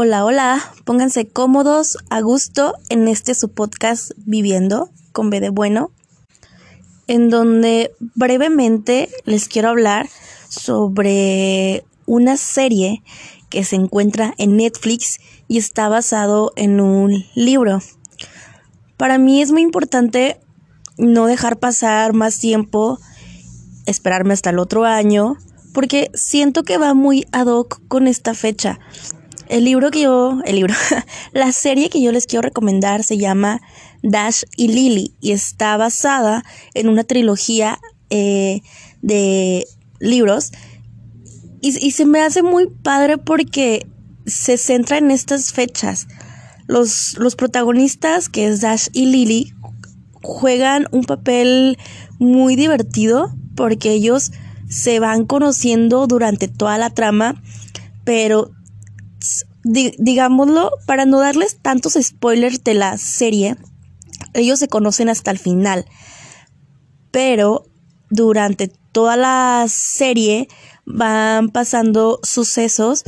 Hola, hola, pónganse cómodos, a gusto en este su podcast Viviendo con B de Bueno, en donde brevemente les quiero hablar sobre una serie que se encuentra en Netflix y está basado en un libro. Para mí es muy importante no dejar pasar más tiempo, esperarme hasta el otro año, porque siento que va muy ad hoc con esta fecha. El libro que yo, el libro, la serie que yo les quiero recomendar se llama Dash y Lily y está basada en una trilogía eh, de libros y, y, se me hace muy padre porque se centra en estas fechas. Los, los protagonistas, que es Dash y Lily, juegan un papel muy divertido porque ellos se van conociendo durante toda la trama, pero digámoslo, para no darles tantos spoilers de la serie, ellos se conocen hasta el final. Pero durante toda la serie van pasando sucesos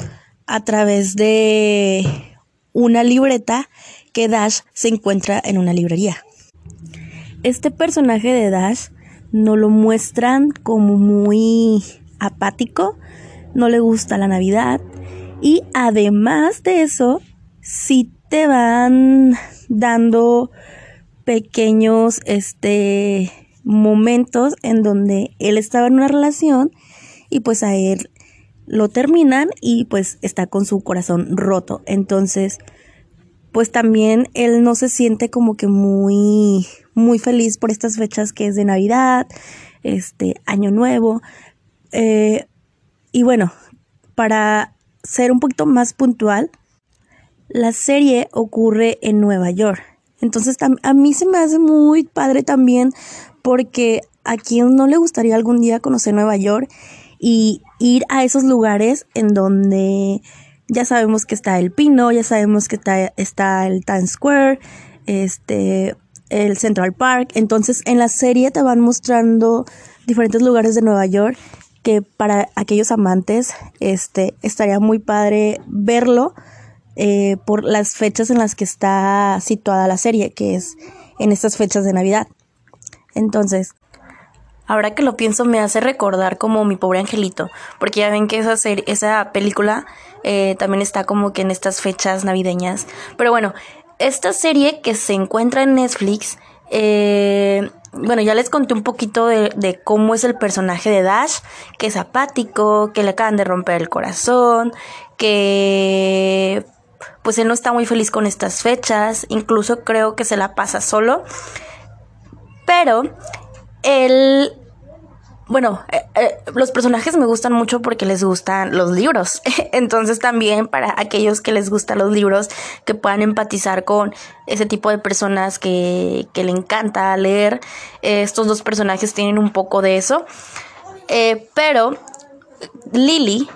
a través de una libreta que Dash se encuentra en una librería. Este personaje de Dash no lo muestran como muy apático, no le gusta la Navidad, y además de eso, si te van dando pequeños este momentos en donde él estaba en una relación y pues a él lo terminan y pues está con su corazón roto. Entonces, pues también él no se siente como que muy muy feliz por estas fechas que es de Navidad, este Año Nuevo. Eh, y bueno, para ser un poquito más puntual, la serie ocurre en Nueva York. Entonces a mí se me hace muy padre también porque a quien no le gustaría algún día conocer Nueva York y ir a esos lugares en donde ya sabemos que está el Pino, ya sabemos que está, está el Times Square, este, el Central Park. Entonces en la serie te van mostrando diferentes lugares de Nueva York que para aquellos amantes este, estaría muy padre verlo eh, por las fechas en las que está situada la serie, que es en estas fechas de Navidad. Entonces, ahora que lo pienso me hace recordar como mi pobre angelito, porque ya ven que esa, serie, esa película eh, también está como que en estas fechas navideñas. Pero bueno, esta serie que se encuentra en Netflix, eh, bueno, ya les conté un poquito de, cómo es el personaje de Dash, que es apático, que le acaban de romper el corazón, que pues él no está muy feliz con estas fechas, incluso creo que se la pasa solo, pero él bueno, eh, eh, los personajes me gustan mucho porque les gustan los libros. Entonces también para aquellos que les gustan los libros, que puedan empatizar con ese tipo de personas que, que le encanta leer, eh, estos dos personajes tienen un poco de eso. pero Lily,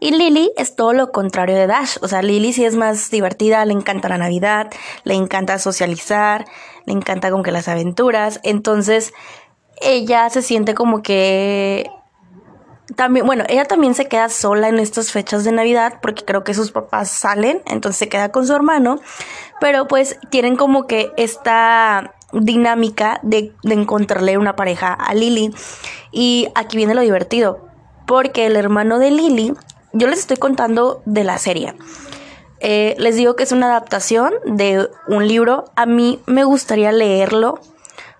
y Lily es todo lo contrario de Dash. O sea, Lily sí es más divertida, le encanta la Navidad, le encanta socializar, le encanta con que las aventuras. Entonces, ella se siente como que también, bueno, ella también se queda sola en estas fechas de Navidad porque creo que sus papás salen, entonces se queda con su hermano, pero pues tienen como que esta dinámica de, encontrarle una pareja a Lily. Y aquí viene lo divertido, porque el hermano de Lily, yo les estoy contando de la serie. Eh, les digo que es una adaptación de un libro. A mí me gustaría leerlo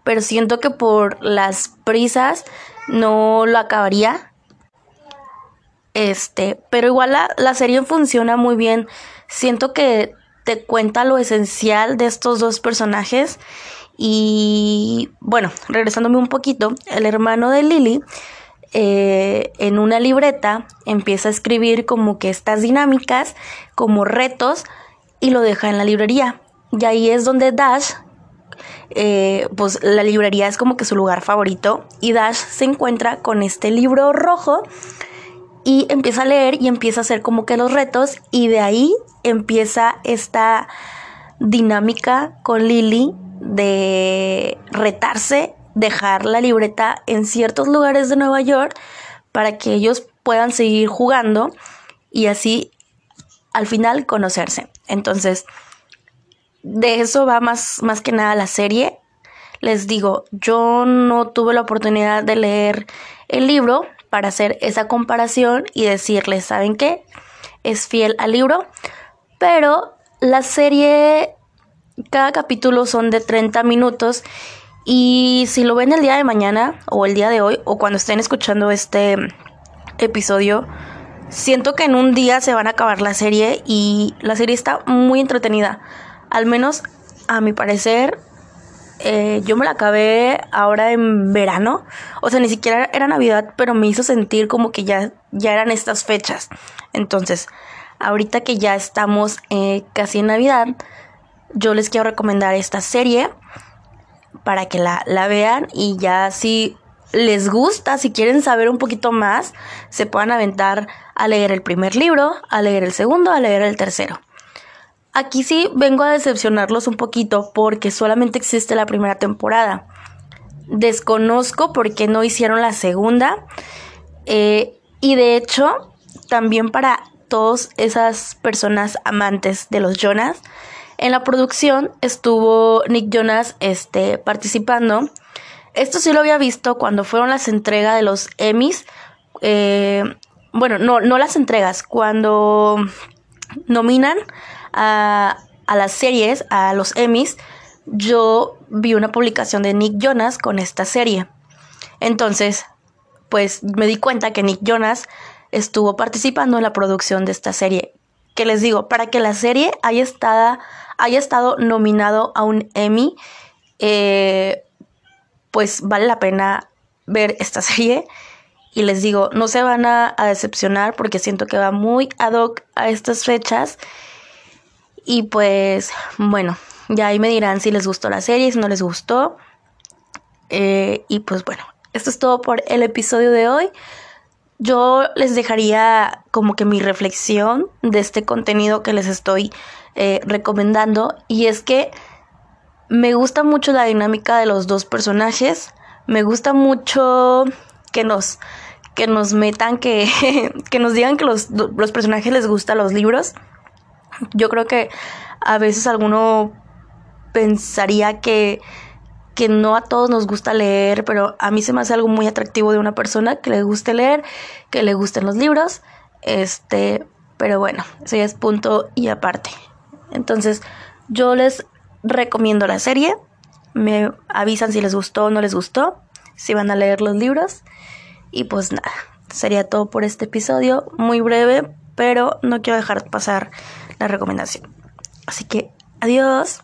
pero siento que por las prisas no lo acabaría. Este, pero igual la, la serie funciona muy bien. Siento que te cuenta lo esencial de estos dos personajes. Y bueno, regresándome un poquito, el hermano de Lily eh, en una libreta empieza a escribir como que estas dinámicas, como retos, y lo deja en la librería. Y ahí es donde Dash eh, pues la librería es como que su lugar favorito y Dash se encuentra con este libro rojo y empieza a leer y empieza a hacer como que los retos y de ahí empieza esta dinámica con Lily de retarse, dejar la libreta en ciertos lugares de Nueva York para que ellos puedan seguir jugando y así al final conocerse. Entonces, de eso va más, más que nada la serie. Les digo, yo no tuve la oportunidad de leer el libro para hacer esa comparación y decirles, ¿saben qué? Es fiel al libro, pero la serie, cada capítulo son de 30 minutos y si lo ven el día de mañana o el día de hoy o cuando estén escuchando este episodio, siento que en un día se van a acabar la serie y la serie está muy entretenida. Al menos a mi parecer, eh, yo me la acabé ahora en verano. O sea, ni siquiera era Navidad, pero me hizo sentir como que ya, ya eran estas fechas. Entonces, ahorita que ya estamos eh, casi en Navidad, yo les quiero recomendar esta serie para que la, la vean y ya si les gusta, si quieren saber un poquito más, se puedan aventar a leer el primer libro, a leer el segundo, a leer el tercero. Aquí sí vengo a decepcionarlos un poquito porque solamente existe la primera temporada. Desconozco por qué no hicieron la segunda. Eh, y de hecho, también para todas esas personas amantes de los Jonas, en la producción estuvo Nick Jonas este, participando. Esto sí lo había visto cuando fueron las entregas de los Emmys. Eh, bueno, no, no las entregas, cuando nominan a, las series, a los Emmys, yo vi una publicación de Nick Jonas con esta serie. Entonces, pues me di cuenta que Nick Jonas estuvo participando en la producción de esta serie. Que les digo, para que la serie haya estado, haya estado nominado a un Emmy, eh, pues vale la pena ver esta serie. Y les digo, no se van a, a decepcionar porque siento que va muy ad hoc a estas fechas y pues bueno, ya ahí me dirán si les gustó la serie, si no les gustó. Eh, y pues bueno, esto es todo por el episodio de hoy. Yo les dejaría como que mi reflexión de este contenido que les estoy eh, recomendando. Y es que me gusta mucho la dinámica de los dos personajes. Me gusta mucho que nos, que nos metan, que, que nos digan que los, los personajes les gustan los libros. Yo creo que a veces alguno pensaría que, que no a todos nos gusta leer, pero a mí se me hace algo muy atractivo de una persona que le guste leer, que le gusten los libros. Este, pero bueno, ese es punto y aparte. Entonces, yo les recomiendo la serie. Me avisan si les gustó o no les gustó, si van a leer los libros. Y pues nada, sería todo por este episodio, muy breve, pero no quiero dejar pasar la recomendación. Así que, adiós.